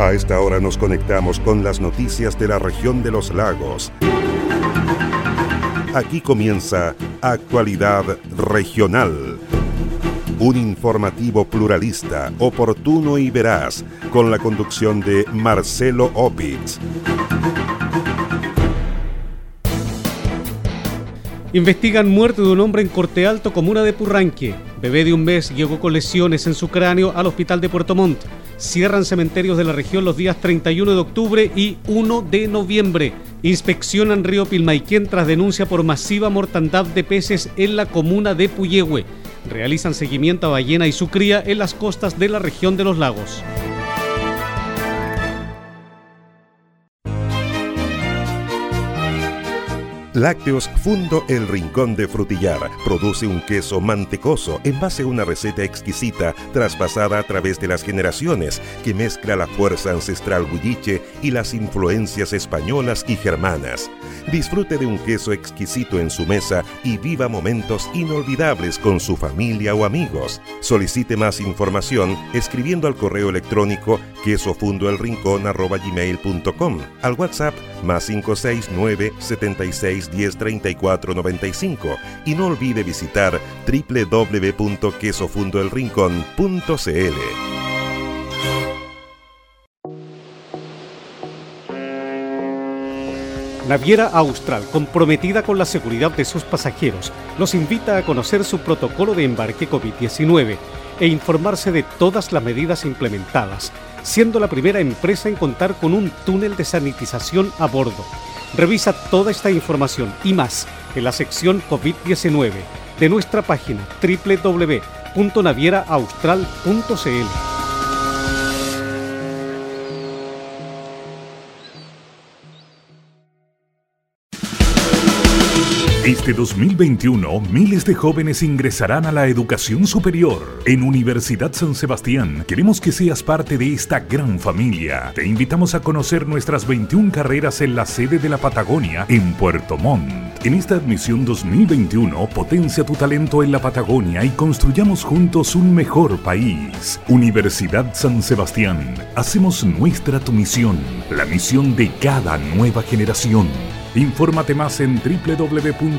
A esta hora nos conectamos con las noticias de la región de los lagos. Aquí comienza Actualidad Regional. Un informativo pluralista, oportuno y veraz, con la conducción de Marcelo Opitz. Investigan muerte de un hombre en Corte Alto, comuna de Purranque. Bebé de un mes llegó con lesiones en su cráneo al hospital de Puerto Montt. Cierran cementerios de la región los días 31 de octubre y 1 de noviembre. Inspeccionan río Pilmaiquén tras denuncia por masiva mortandad de peces en la comuna de Puyehue. Realizan seguimiento a ballena y su cría en las costas de la región de los lagos. Lácteos Fundo El Rincón de Frutillar produce un queso mantecoso en base a una receta exquisita traspasada a través de las generaciones que mezcla la fuerza ancestral bulliche y las influencias españolas y germanas. Disfrute de un queso exquisito en su mesa y viva momentos inolvidables con su familia o amigos. Solicite más información escribiendo al correo electrónico quesofundoelrincón.com, al WhatsApp más 569 76 10 34 95 y no olvide visitar www.quesofundoelrincón.cl. Naviera Austral, comprometida con la seguridad de sus pasajeros, los invita a conocer su protocolo de embarque COVID-19 e informarse de todas las medidas implementadas, siendo la primera empresa en contar con un túnel de sanitización a bordo Revisa toda esta información y más en la sección COVID-19 de nuestra página www.navieraaustral.cl. Este 2021, miles de jóvenes ingresarán a la educación superior. En Universidad San Sebastián, queremos que seas parte de esta gran familia. Te invitamos a conocer nuestras 21 carreras en la sede de la Patagonia, en Puerto Montt. En esta admisión 2021, potencia tu talento en la Patagonia y construyamos juntos un mejor país. Universidad San Sebastián, hacemos nuestra tu misión, la misión de cada nueva generación. Infórmate más en www.uss.cl.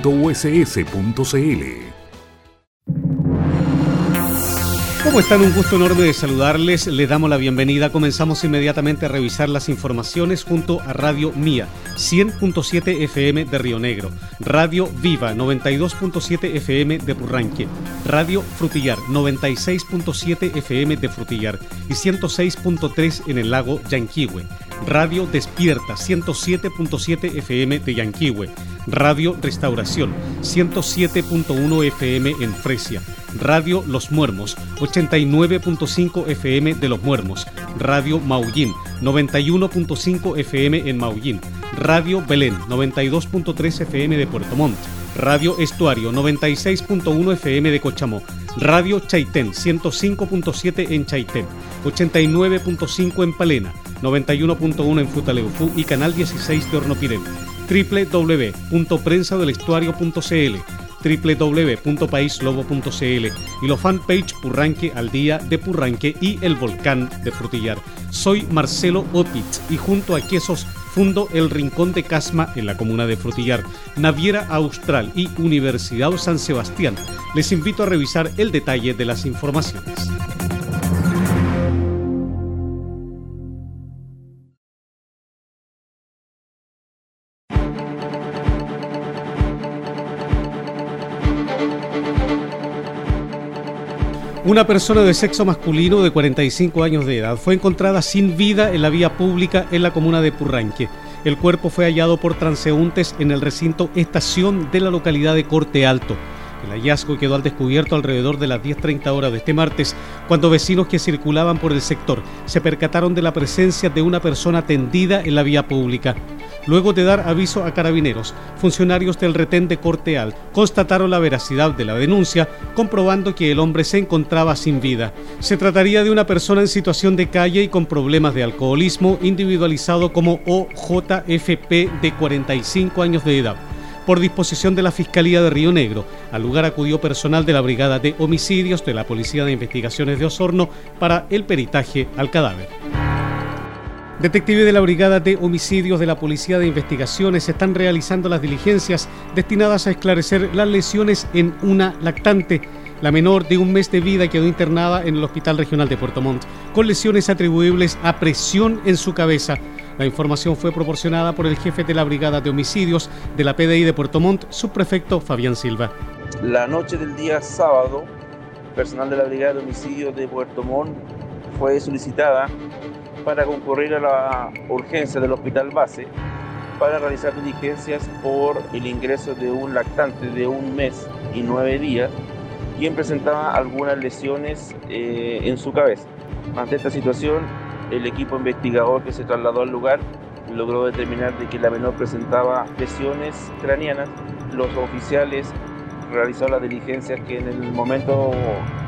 ¿Cómo están? Un gusto enorme de saludarles. Les damos la bienvenida. Comenzamos inmediatamente a revisar las informaciones junto a Radio Mía, 100.7 FM de Río Negro, Radio Viva, 92.7 FM de Purranque, Radio Frutillar, 96.7 FM de Frutillar y 106.3 en el lago Yanquihue. Radio Despierta 107.7 FM de Yanquihue, Radio Restauración 107.1 FM en Fresia, Radio Los Muermos 89.5 FM de Los Muermos, Radio Maullín 91.5 FM en Maullín, Radio Belén 92.3 FM de Puerto Montt, Radio Estuario 96.1 FM de Cochamó, Radio Chaitén 105.7 en Chaitén, 89.5 en Palena, 91.1 en Futaleufú y Canal 16 de Hornopirén, www.prensadelestuario.cl www.paislobo.cl y los fanpage Purranque al día de Purranque y el volcán de Frutillar. Soy Marcelo Opitz y junto a Quesos fundo el Rincón de Casma en la comuna de Frutillar, Naviera Austral y Universidad San Sebastián. Les invito a revisar el detalle de las informaciones. Una persona de sexo masculino de 45 años de edad fue encontrada sin vida en la vía pública en la comuna de Purranque. El cuerpo fue hallado por transeúntes en el recinto estación de la localidad de Corte Alto. El hallazgo quedó al descubierto alrededor de las 10.30 horas de este martes, cuando vecinos que circulaban por el sector se percataron de la presencia de una persona tendida en la vía pública. Luego de dar aviso a carabineros, funcionarios del retén de Corteal constataron la veracidad de la denuncia, comprobando que el hombre se encontraba sin vida. Se trataría de una persona en situación de calle y con problemas de alcoholismo, individualizado como OJFP de 45 años de edad por disposición de la Fiscalía de Río Negro. Al lugar acudió personal de la Brigada de Homicidios de la Policía de Investigaciones de Osorno para el peritaje al cadáver. Detectives de la Brigada de Homicidios de la Policía de Investigaciones están realizando las diligencias destinadas a esclarecer las lesiones en una lactante. La menor de un mes de vida quedó internada en el Hospital Regional de Puerto Montt con lesiones atribuibles a presión en su cabeza. La información fue proporcionada por el jefe de la Brigada de Homicidios de la PDI de Puerto Montt, subprefecto Fabián Silva. La noche del día sábado, personal de la Brigada de Homicidios de Puerto Montt fue solicitada para concurrir a la urgencia del hospital base para realizar diligencias por el ingreso de un lactante de un mes y nueve días, quien presentaba algunas lesiones eh, en su cabeza. Ante esta situación, el equipo investigador que se trasladó al lugar logró determinar de que la menor presentaba lesiones craneanas. Los oficiales realizaron las diligencias que en el momento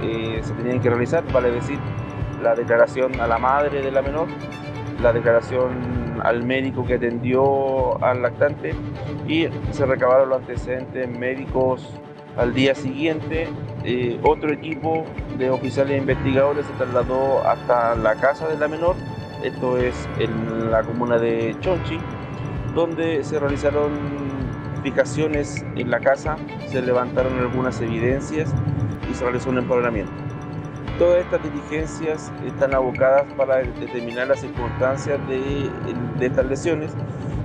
eh, se tenían que realizar, vale decir, la declaración a la madre de la menor, la declaración al médico que atendió al lactante y se recabaron los antecedentes médicos al día siguiente. Eh, otro equipo de oficiales investigadores se trasladó hasta la casa de la menor, esto es en la comuna de Chonchi, donde se realizaron fijaciones en la casa, se levantaron algunas evidencias y se realizó un empadronamiento. Todas estas diligencias están abocadas para determinar las circunstancias de, estas lesiones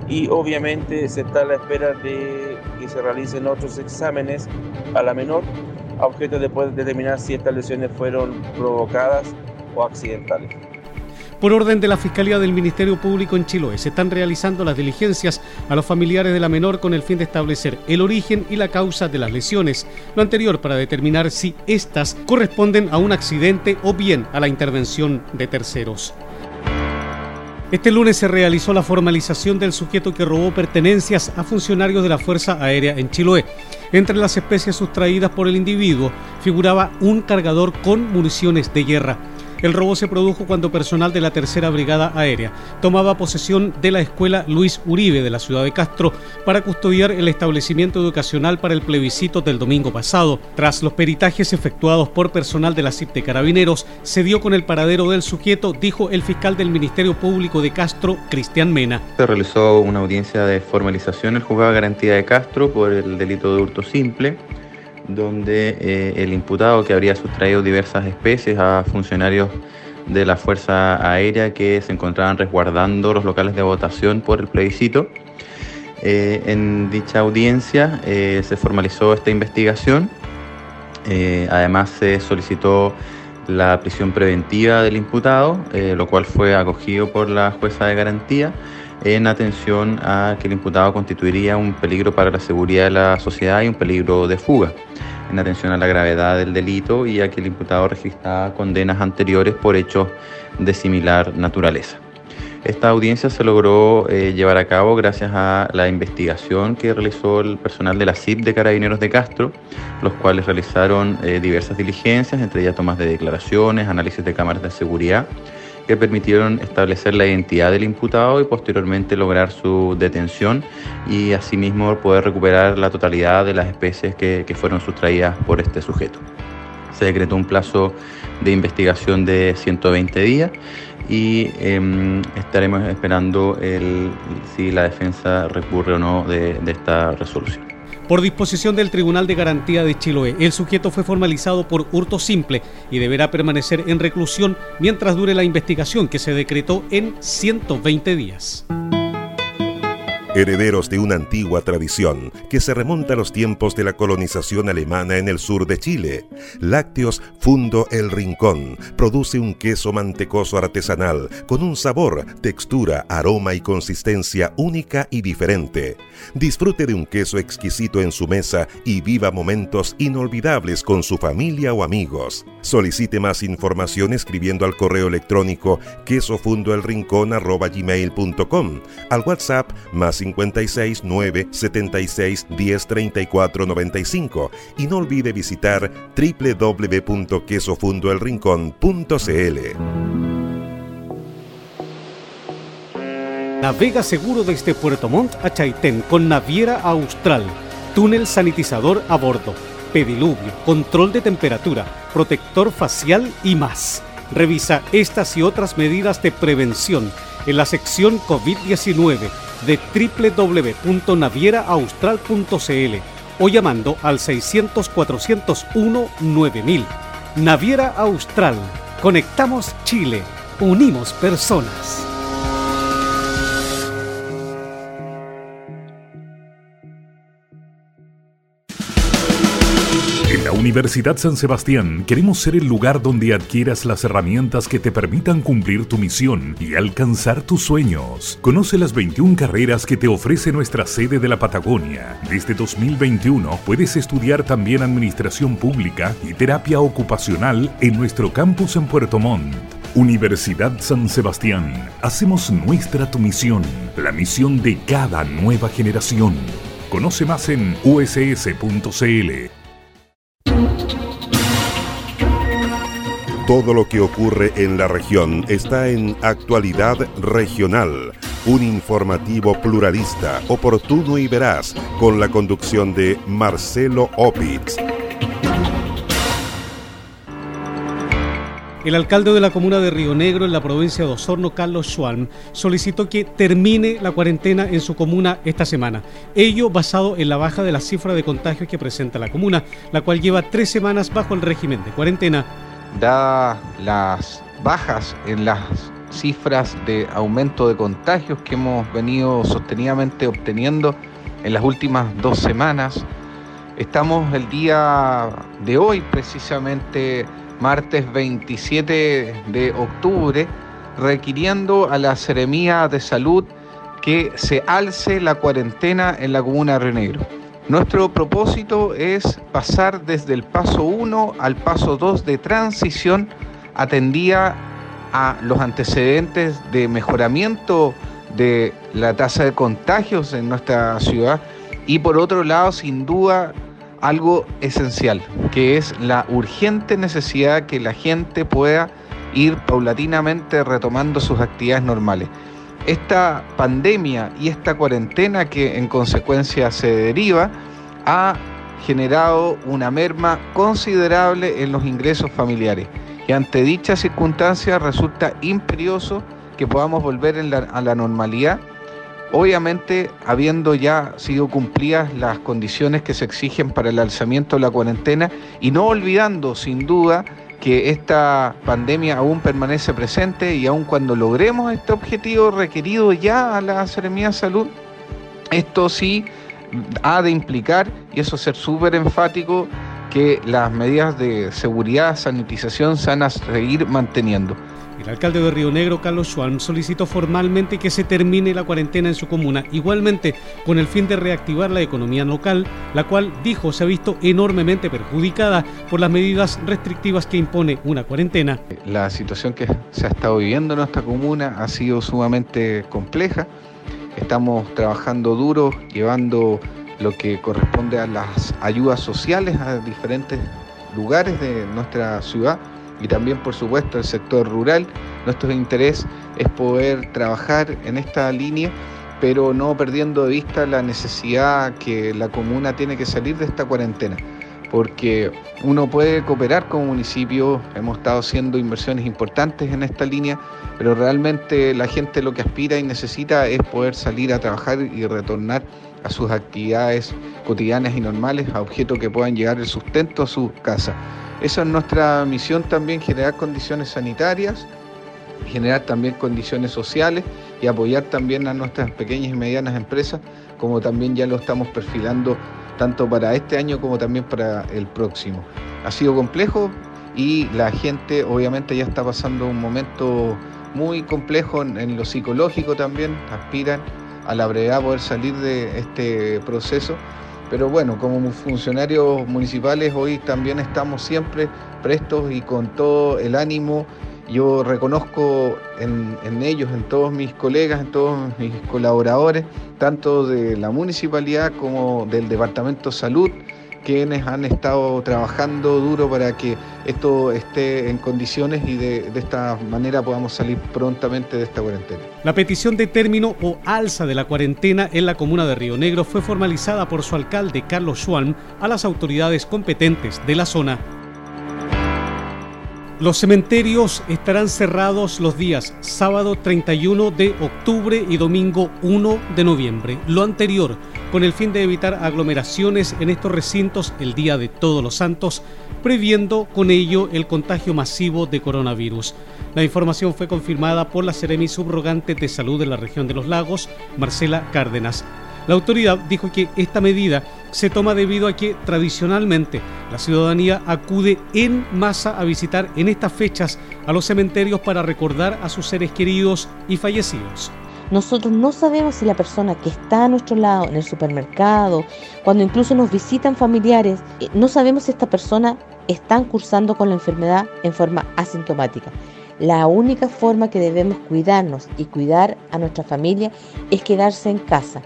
y obviamente se está a la espera de que se realicen otros exámenes a la menor a objeto de poder determinar si estas lesiones fueron provocadas o accidentales. Por orden de la Fiscalía del Ministerio Público en Chiloé, se están realizando las diligencias a los familiares de la menor con el fin de establecer el origen y la causa de las lesiones, lo anterior para determinar si éstas corresponden a un accidente o bien a la intervención de terceros. Este lunes se realizó la formalización del sujeto que robó pertenencias a funcionarios de la Fuerza Aérea en Chiloé. Entre las especies sustraídas por el individuo figuraba un cargador con municiones de guerra. El robo se produjo cuando personal de la Tercera Brigada Aérea tomaba posesión de la escuela Luis Uribe de la ciudad de Castro para custodiar el establecimiento educacional para el plebiscito del domingo pasado. Tras los peritajes efectuados por personal de la CIP de Carabineros, se dio con el paradero del sujeto, dijo el fiscal del Ministerio Público de Castro, Cristian Mena. Se realizó una audiencia de formalización el juzgado de garantía de Castro por el delito de hurto simple donde eh, el imputado que habría sustraído diversas especies a funcionarios de la Fuerza Aérea que se encontraban resguardando los locales de votación por el plebiscito. Eh, en dicha audiencia eh, se formalizó esta investigación. además se solicitó la prisión preventiva del imputado, lo cual fue acogido por la jueza de garantía en atención a que el imputado constituiría un peligro para la seguridad de la sociedad y un peligro de fuga, en atención a la gravedad del delito y a que el imputado registraba condenas anteriores por hechos de similar naturaleza. Esta audiencia se logró eh, llevar a cabo gracias a la investigación que realizó el personal de la CIP de Carabineros de Castro, los cuales realizaron eh, diversas diligencias, entre ellas tomas de declaraciones, análisis de cámaras de seguridad, que permitieron establecer la identidad del imputado y posteriormente lograr su detención y asimismo poder recuperar la totalidad de las especies que, fueron sustraídas por este sujeto. Se decretó un plazo de investigación de 120 días y em, estaremos esperando el, si la defensa recurre o no de esta resolución. Por disposición del Tribunal de Garantía de Chiloé, el sujeto fue formalizado por hurto simple y deberá permanecer en reclusión mientras dure la investigación que se decretó en 120 días herederos de una antigua tradición que se remonta a los tiempos de la colonización alemana en el sur de Chile. Lácteos Fundo El Rincón produce un queso mantecoso artesanal con un sabor, textura, aroma y consistencia única y diferente. Disfrute de un queso exquisito en su mesa y viva momentos inolvidables con su familia o amigos. Solicite más información escribiendo al correo electrónico quesofundoelrincón.com, al WhatsApp más 56 9 76 10 34 95 y no olvide visitar www.quesofundoelrincón.cl. Navega seguro desde Puerto Montt a Chaitén con Naviera Austral, túnel sanitizador a bordo, pediluvio, control de temperatura, protector facial y más. Revisa estas y otras medidas de prevención en la sección COVID-19 de www.navieraaustral.cl o llamando al 600-401-9000. Naviera Austral. Conectamos Chile. Unimos personas. Universidad San Sebastián queremos ser el lugar donde adquieras las herramientas que te permitan cumplir tu misión y alcanzar tus sueños. Conoce las 21 carreras que te ofrece nuestra sede de la Patagonia. Desde 2021 puedes estudiar también Administración Pública y Terapia Ocupacional en nuestro campus en Puerto Montt. Universidad San Sebastián. Hacemos nuestra tu misión, la misión de cada nueva generación. Conoce más en uss.cl. Todo lo que ocurre en la región está en Actualidad Regional, un informativo pluralista, oportuno y veraz, con la conducción de Marcelo Opitz. El alcalde de la comuna de Río Negro, en la provincia de Osorno, Carlos Schwalm, solicitó que termine la cuarentena en su comuna esta semana. Ello basado en la baja de la cifra de contagios que presenta la comuna, la cual lleva tres semanas bajo el régimen de cuarentena dadas las bajas en las cifras de aumento de contagios que hemos venido sostenidamente obteniendo en las últimas dos semanas, estamos el día de hoy, precisamente martes 27 de octubre, requiriendo a la Seremía de Salud que se alce la cuarentena en la comuna de Río Negro. Nuestro propósito es pasar desde el paso 1 al paso 2 de transición atendía a los antecedentes de mejoramiento de la tasa de contagios en nuestra ciudad y por otro lado, sin duda, algo esencial, que es la urgente necesidad que la gente pueda ir paulatinamente retomando sus actividades normales esta pandemia y esta cuarentena que en consecuencia se deriva ha generado una merma considerable en los ingresos familiares. Y ante dicha circunstancia resulta imperioso que podamos volver a la normalidad, obviamente habiendo ya sido cumplidas las condiciones que se exigen para el alzamiento de la cuarentena y no olvidando sin duda que esta pandemia aún permanece presente y aun cuando logremos este objetivo requerido ya a la Seremía de Salud, esto sí ha de implicar, y eso ser súper enfático, que las medidas de seguridad, sanitización se seguir manteniendo. El alcalde de Río Negro, Carlos Schwalm, solicitó formalmente que se termine la cuarentena en su comuna, igualmente con el fin de reactivar la economía local, la cual, dijo, se ha visto enormemente perjudicada por las medidas restrictivas que impone una cuarentena. La situación que se ha estado viviendo en nuestra comuna ha sido sumamente compleja. Estamos trabajando duro, llevando lo que corresponde a las ayudas sociales a diferentes lugares de nuestra ciudad y también por supuesto el sector rural. Nuestro interés es poder trabajar en esta línea, pero no perdiendo de vista la necesidad que la comuna tiene que salir de esta cuarentena, porque uno puede cooperar como municipio, hemos estado haciendo inversiones importantes en esta línea, pero realmente la gente lo que aspira y necesita es poder salir a trabajar y retornar a sus actividades cotidianas y normales, a objetos que puedan llegar el sustento a su casa. Esa es nuestra misión también, generar condiciones sanitarias, generar también condiciones sociales y apoyar también a nuestras pequeñas y medianas empresas, como también ya lo estamos perfilando tanto para este año como también para el próximo. Ha sido complejo y la gente obviamente ya está pasando un momento muy complejo en, lo psicológico también, aspiran a la brevedad poder salir de este proceso pero bueno, como funcionarios municipales hoy también estamos siempre prestos y con todo el ánimo. Yo reconozco en, ellos, en todos mis colegas, en todos mis colaboradores, tanto de la municipalidad como del Departamento de Salud, quienes han estado trabajando duro para que esto esté en condiciones y de, esta manera podamos salir prontamente de esta cuarentena. La petición de término o alza de la cuarentena en la comuna de Río Negro fue formalizada por su alcalde Carlos Schwalm a las autoridades competentes de la zona. Los cementerios estarán cerrados los días sábado 31 de octubre y domingo 1 de noviembre. Lo anterior, con el fin de evitar aglomeraciones en estos recintos el día de Todos los Santos, previendo con ello el contagio masivo de coronavirus. La información fue confirmada por la Seremi Subrogante de Salud de la región de los lagos, Marcela Cárdenas. La autoridad dijo que esta medida se toma debido a que tradicionalmente la ciudadanía acude en masa a visitar en estas fechas a los cementerios para recordar a sus seres queridos y fallecidos. Nosotros no sabemos si la persona que está a nuestro lado en el supermercado, cuando incluso nos visitan familiares, eh, no sabemos si esta persona está cursando con la enfermedad en forma asintomática. La única forma que debemos cuidarnos y cuidar a nuestra familia es quedarse en casa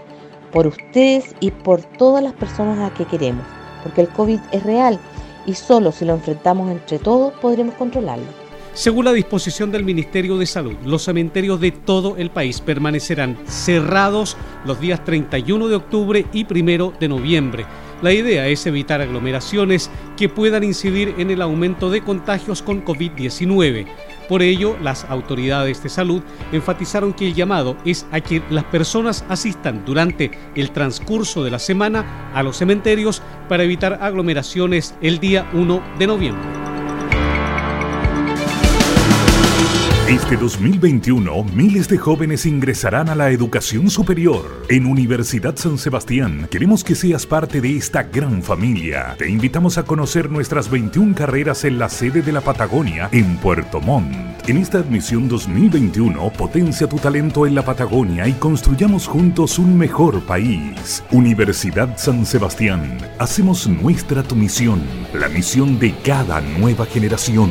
por ustedes y por todas las personas a que queremos, porque el COVID es real y solo si lo enfrentamos entre todos podremos controlarlo. Según la disposición del Ministerio de Salud, los cementerios de todo el país permanecerán cerrados los días 31 de octubre y 1 de noviembre. La idea es evitar aglomeraciones que puedan incidir en el aumento de contagios con COVID-19. Por ello, las autoridades de salud enfatizaron que el llamado es a que las personas asistan durante el transcurso de la semana a los cementerios para evitar aglomeraciones el día 1 de noviembre. Este 2021, miles de jóvenes ingresarán a la educación superior. En Universidad San Sebastián, queremos que seas parte de esta gran familia. Te invitamos a conocer nuestras 21 carreras en la sede de la Patagonia, en Puerto Montt. En esta admisión 2021, potencia tu talento en la Patagonia y construyamos juntos un mejor país. Universidad San Sebastián, hacemos nuestra tu misión, la misión de cada nueva generación.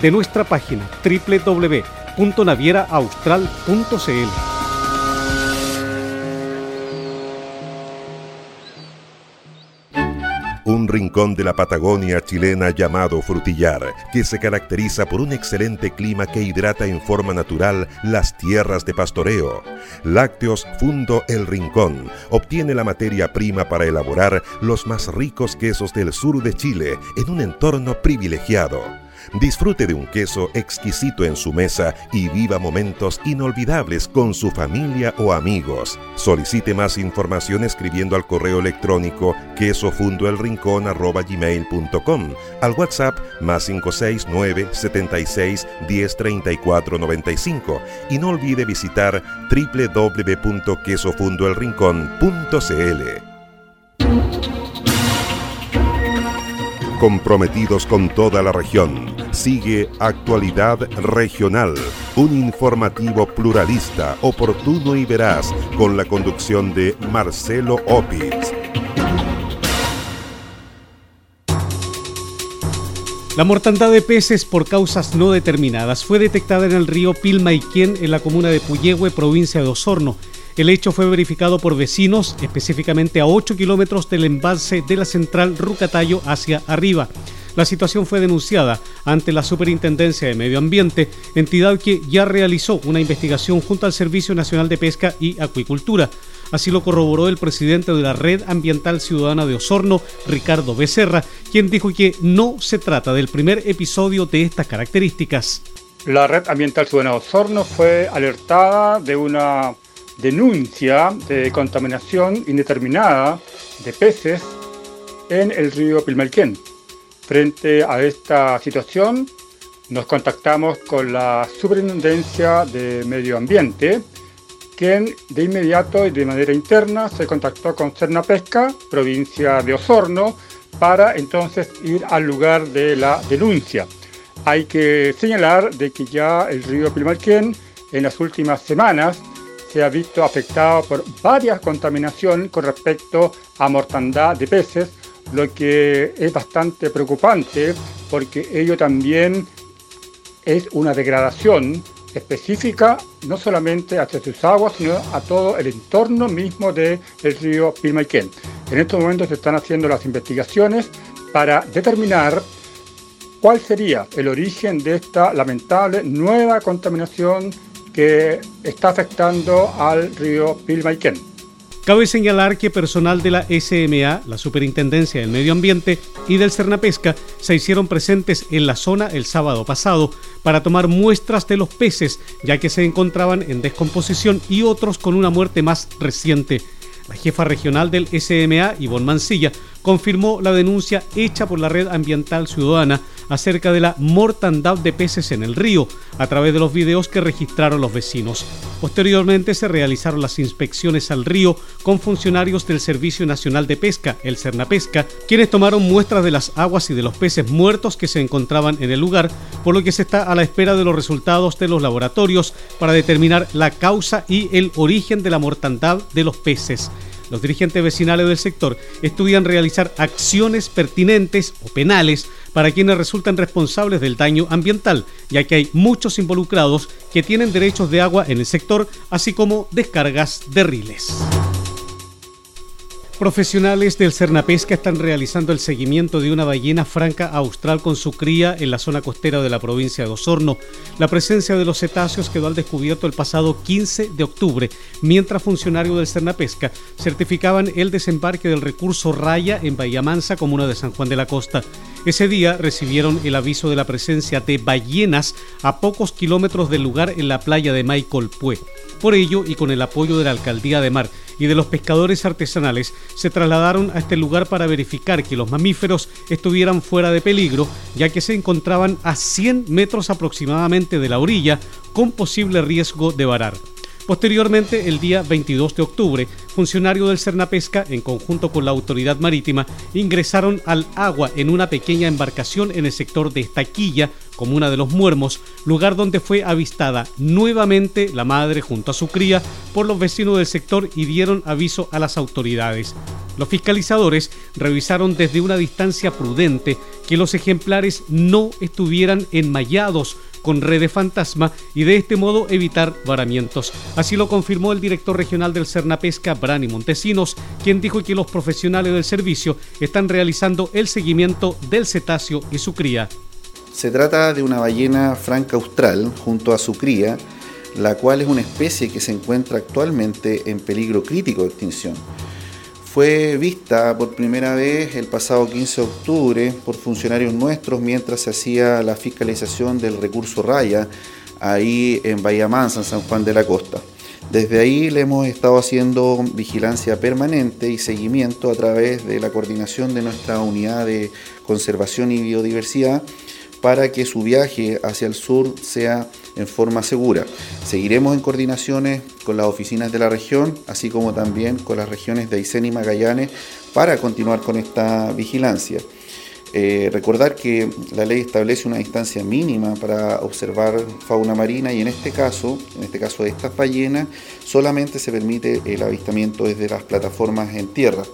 de nuestra página www.navieraaustral.cl. un rincón de la Patagonia chilena llamado Frutillar, que se caracteriza por un excelente clima que hidrata en forma natural las tierras de pastoreo. Lácteos Fundo El Rincón obtiene la materia prima para elaborar los más ricos quesos del sur de Chile en un entorno privilegiado. Disfrute de un queso exquisito en su mesa y viva momentos inolvidables con su familia o amigos. Solicite más información escribiendo al correo electrónico quesofundoelrincón.com, al WhatsApp más 569 76 1034 95 y no olvide visitar www.quesofundoelrincón.cl comprometidos con toda la región. Sigue Actualidad Regional, un informativo pluralista, oportuno y veraz, con la conducción de Marcelo Opitz. La mortandad de peces por causas no determinadas fue detectada en el río Pilmaiquén en la comuna de Puyehue, provincia de Osorno. El hecho fue verificado por vecinos, específicamente a 8 kilómetros del embalse de la central Rucatayo hacia arriba. La situación fue denunciada ante la Superintendencia de Medio Ambiente, entidad que ya realizó una investigación junto al Servicio Nacional de Pesca y Acuicultura. Así lo corroboró el presidente de la Red Ambiental Ciudadana de Osorno, Ricardo Becerra, quien dijo que no se trata del primer episodio de estas características. La Red Ambiental Ciudadana de Osorno fue alertada de una denuncia de contaminación indeterminada de peces en el río Pilmelquén. Frente a esta situación, nos contactamos con la Superintendencia de Medio Ambiente, quien de inmediato y de manera interna se contactó con Cerna Pesca, provincia de Osorno, para entonces ir al lugar de la denuncia. Hay que señalar de que ya el río Pilmalquén en las últimas semanas se ha visto afectado por varias contaminaciones con respecto a mortandad de peces, lo que es bastante preocupante porque ello también es una degradación específica no solamente hacia sus aguas, sino a todo el entorno mismo del río Pilmaiquén. En estos momentos se están haciendo las investigaciones para determinar cuál sería el origen de esta lamentable nueva contaminación que está afectando al río Pilmaiquén. Cabe señalar que personal de la SMA, la Superintendencia del Medio Ambiente y del Cernapesca se hicieron presentes en la zona el sábado pasado para tomar muestras de los peces, ya que se encontraban en descomposición y otros con una muerte más reciente. La jefa regional del SMA, Ivonne Mancilla, confirmó la denuncia hecha por la Red Ambiental Ciudadana acerca de la mortandad de peces en el río a través de los videos que registraron los vecinos. Posteriormente se realizaron las inspecciones al río con funcionarios del Servicio Nacional de Pesca, el Cernapesca, quienes tomaron muestras de las aguas y de los peces muertos que se encontraban en el lugar, por lo que se está a la espera de los resultados de los laboratorios para determinar la causa y el origen de la mortandad de los peces. Los dirigentes vecinales del sector estudian realizar acciones pertinentes o penales para quienes resultan responsables del daño ambiental, ya que hay muchos involucrados que tienen derechos de agua en el sector, así como descargas de riles. Profesionales del Cernapesca están realizando el seguimiento de una ballena franca austral con su cría en la zona costera de la provincia de Osorno. La presencia de los cetáceos quedó al descubierto el pasado 15 de octubre, mientras funcionarios del Cernapesca certificaban el desembarque del recurso Raya en Bahía Mansa, comuna de San Juan de la Costa. Ese día recibieron el aviso de la presencia de ballenas a pocos kilómetros del lugar en la playa de Pue. Por ello, y con el apoyo de la Alcaldía de Mar, y de los pescadores artesanales se trasladaron a este lugar para verificar que los mamíferos estuvieran fuera de peligro, ya que se encontraban a 100 metros aproximadamente de la orilla con posible riesgo de varar. Posteriormente, el día 22 de octubre, funcionarios del Cernapesca, en conjunto con la autoridad marítima, ingresaron al agua en una pequeña embarcación en el sector de Estaquilla, comuna de los Muermos, lugar donde fue avistada nuevamente la madre junto a su cría por los vecinos del sector y dieron aviso a las autoridades. Los fiscalizadores revisaron desde una distancia prudente que los ejemplares no estuvieran enmayados con redes fantasma y de este modo evitar varamientos. Así lo confirmó el director regional del Cernapesca, Brani Montesinos, quien dijo que los profesionales del servicio están realizando el seguimiento del cetáceo y su cría. Se trata de una ballena franca austral junto a su cría, la cual es una especie que se encuentra actualmente en peligro crítico de extinción fue vista por primera vez el pasado 15 de octubre por funcionarios nuestros mientras se hacía la fiscalización del recurso Raya ahí en Bahía Mansa, en San Juan de la Costa. Desde ahí le hemos estado haciendo vigilancia permanente y seguimiento a través de la coordinación de nuestra unidad de conservación y biodiversidad para que su viaje hacia el sur sea en forma segura. Seguiremos en coordinaciones con las oficinas de la región, así como también con las regiones de Aysén y Magallanes, para continuar con esta vigilancia. Eh, recordar que la ley establece una distancia mínima para observar fauna marina y en este caso, en este caso de estas ballenas, solamente se permite el avistamiento desde las plataformas en tierra.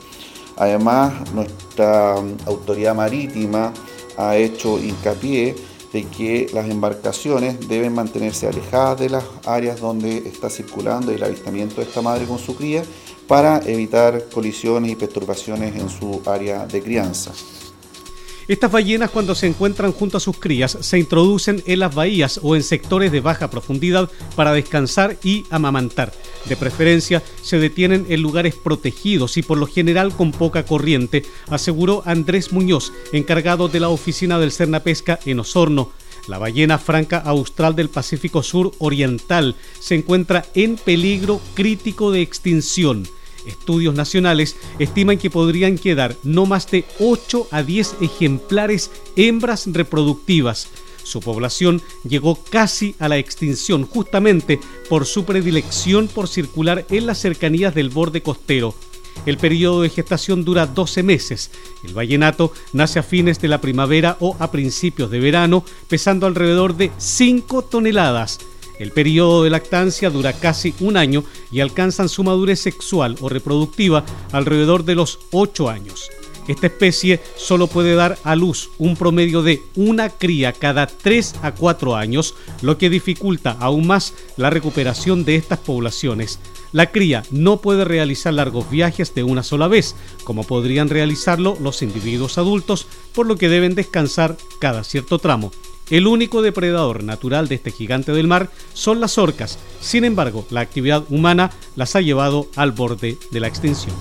Además, nuestra autoridad marítima ha hecho hincapié de que las embarcaciones deben mantenerse alejadas de las áreas donde está circulando el avistamiento de esta madre con su cría para evitar colisiones y perturbaciones en su área de crianza. Estas ballenas cuando se encuentran junto a sus crías se introducen en las bahías o en sectores de baja profundidad para descansar y amamantar. De preferencia se detienen en lugares protegidos y por lo general con poca corriente, aseguró Andrés Muñoz, encargado de la oficina del Cernapesca en Osorno. La ballena franca austral del Pacífico Sur Oriental se encuentra en peligro crítico de extinción. Estudios nacionales estiman que podrían quedar no más de 8 a 10 ejemplares hembras reproductivas. Su población llegó casi a la extinción justamente por su predilección por circular en las cercanías del borde costero. El periodo de gestación dura 12 meses. El vallenato nace a fines de la primavera o a principios de verano, pesando alrededor de 5 toneladas. El periodo de lactancia dura casi un año y alcanzan su madurez sexual o reproductiva alrededor de los 8 años. Esta especie solo puede dar a luz un promedio de una cría cada 3 a 4 años, lo que dificulta aún más la recuperación de estas poblaciones. La cría no puede realizar largos viajes de una sola vez, como podrían realizarlo los individuos adultos, por lo que deben descansar cada cierto tramo. El único depredador natural de este gigante del mar son las orcas. Sin embargo, la actividad humana las ha llevado al borde de la extinción.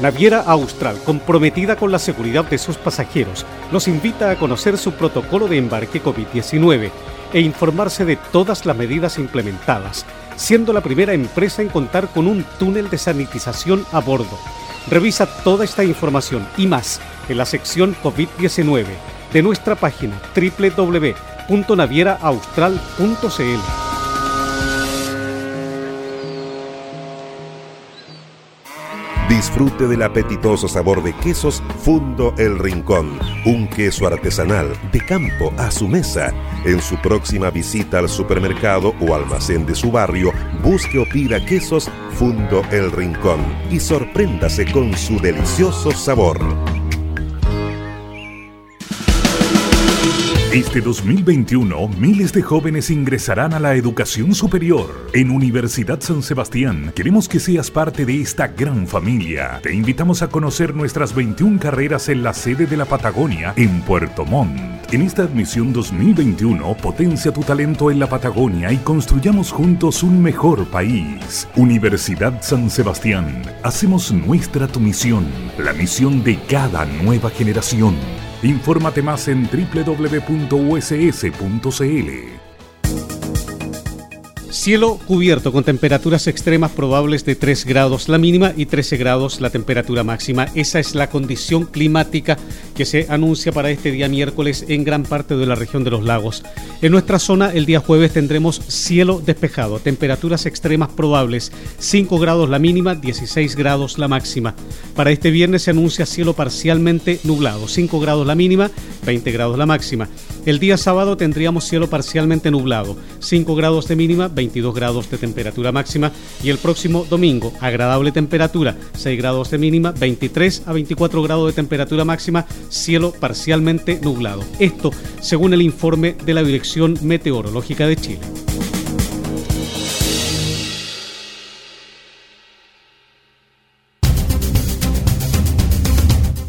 Naviera Austral, comprometida con la seguridad de sus pasajeros, los invita a conocer su protocolo de embarque COVID-19 e informarse de todas las medidas implementadas, siendo la primera empresa en contar con un túnel de sanitización a bordo. Revisa toda esta información y más en la sección COVID-19 de nuestra página www.navieraaustral.cl. Disfrute del apetitoso sabor de quesos Fundo El Rincón, un queso artesanal de campo a su mesa. En su próxima visita al supermercado o almacén de su barrio, busque o pida quesos Fundo El Rincón y sorpréndase con su delicioso sabor. Este 2021, miles de jóvenes ingresarán a la educación superior. En Universidad San Sebastián, queremos que seas parte de esta gran familia. Te invitamos a conocer nuestras 21 carreras en la sede de la Patagonia, en Puerto Montt. En esta admisión 2021, potencia tu talento en la Patagonia y construyamos juntos un mejor país. Universidad San Sebastián, hacemos nuestra tu misión, la misión de cada nueva generación. Infórmate más en www.uss.cl. Cielo cubierto con temperaturas extremas probables de 3 grados la mínima y 13 grados la temperatura máxima. Esa es la condición climática que se anuncia para este día miércoles en gran parte de la región de los lagos. En nuestra zona el día jueves tendremos cielo despejado, temperaturas extremas probables, 5 grados la mínima, 16 grados la máxima. Para este viernes se anuncia cielo parcialmente nublado, 5 grados la mínima, 20 grados la máxima. El día sábado tendríamos cielo parcialmente nublado, 5 grados de mínima, 22 grados de temperatura máxima y el próximo domingo agradable temperatura, 6 grados de mínima, 23 a 24 grados de temperatura máxima, cielo parcialmente nublado. Esto según el informe de la Dirección Meteorológica de Chile.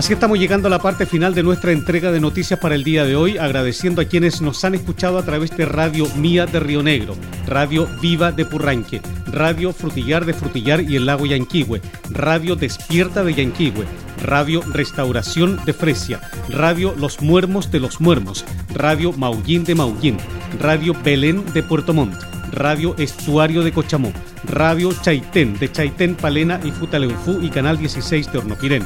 Así estamos llegando a la parte final de nuestra entrega de noticias para el día de hoy, agradeciendo a quienes nos han escuchado a través de Radio Mía de Río Negro, Radio Viva de Purranque, Radio Frutillar de Frutillar y el Lago Yanquihue, Radio Despierta de Yanquihue, Radio Restauración de Fresia, Radio Los Muermos de los Muermos, Radio Maullín de Maullín, Radio Belén de Puerto Montt, Radio Estuario de Cochamó, Radio Chaitén de Chaitén, Palena y Futaleufú y Canal 16 de Hornopirén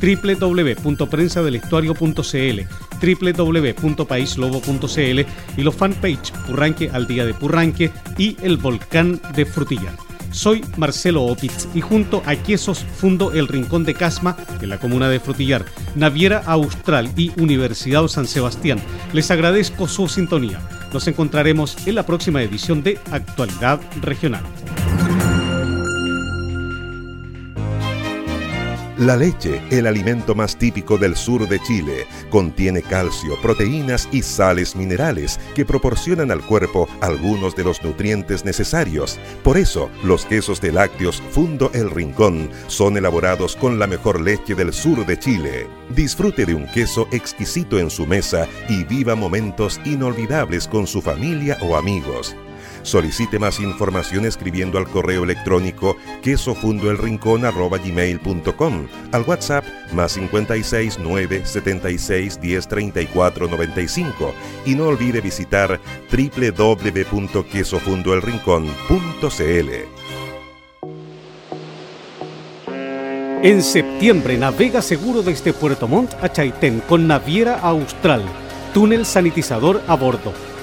www.prensadelestuario.cl, www.paislobo.cl y los fanpage Purranque al día de Purranque y el volcán de Frutillar. Soy Marcelo Opitz y junto a Quesos fundo el Rincón de Casma en la comuna de Frutillar, Naviera Austral y Universidad San Sebastián. Les agradezco su sintonía. Nos encontraremos en la próxima edición de Actualidad Regional. La leche, el alimento más típico del sur de Chile, contiene calcio, proteínas y sales minerales que proporcionan al cuerpo algunos de los nutrientes necesarios. Por eso, los quesos de lácteos Fundo El Rincón son elaborados con la mejor leche del sur de Chile. Disfrute de un queso exquisito en su mesa y viva momentos inolvidables con su familia o amigos. Solicite más información escribiendo al correo electrónico quesofundoelrincón.com, al WhatsApp más 56 9 76 10 34 95 y no olvide visitar www.quesofundoelrincón.cl. En septiembre navega seguro desde Puerto Montt a Chaitén con Naviera Austral, túnel sanitizador a bordo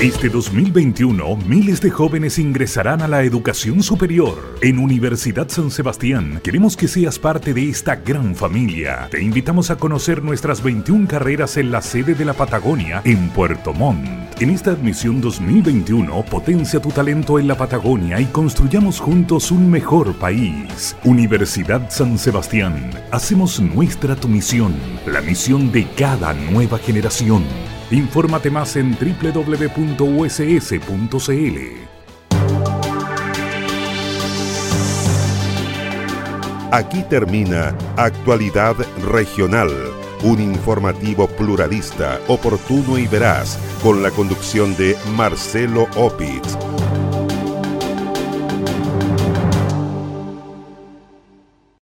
Este 2021, miles de jóvenes ingresarán a la educación superior. En Universidad San Sebastián, queremos que seas parte de esta gran familia. Te invitamos a conocer nuestras 21 carreras en la sede de la Patagonia, en Puerto Montt. En esta admisión 2021, potencia tu talento en la Patagonia y construyamos juntos un mejor país. Universidad San Sebastián, hacemos nuestra tu misión, la misión de cada nueva generación. Infórmate más en www.uss.cl. Aquí termina Actualidad Regional, un informativo pluralista, oportuno y veraz, con la conducción de Marcelo Opitz.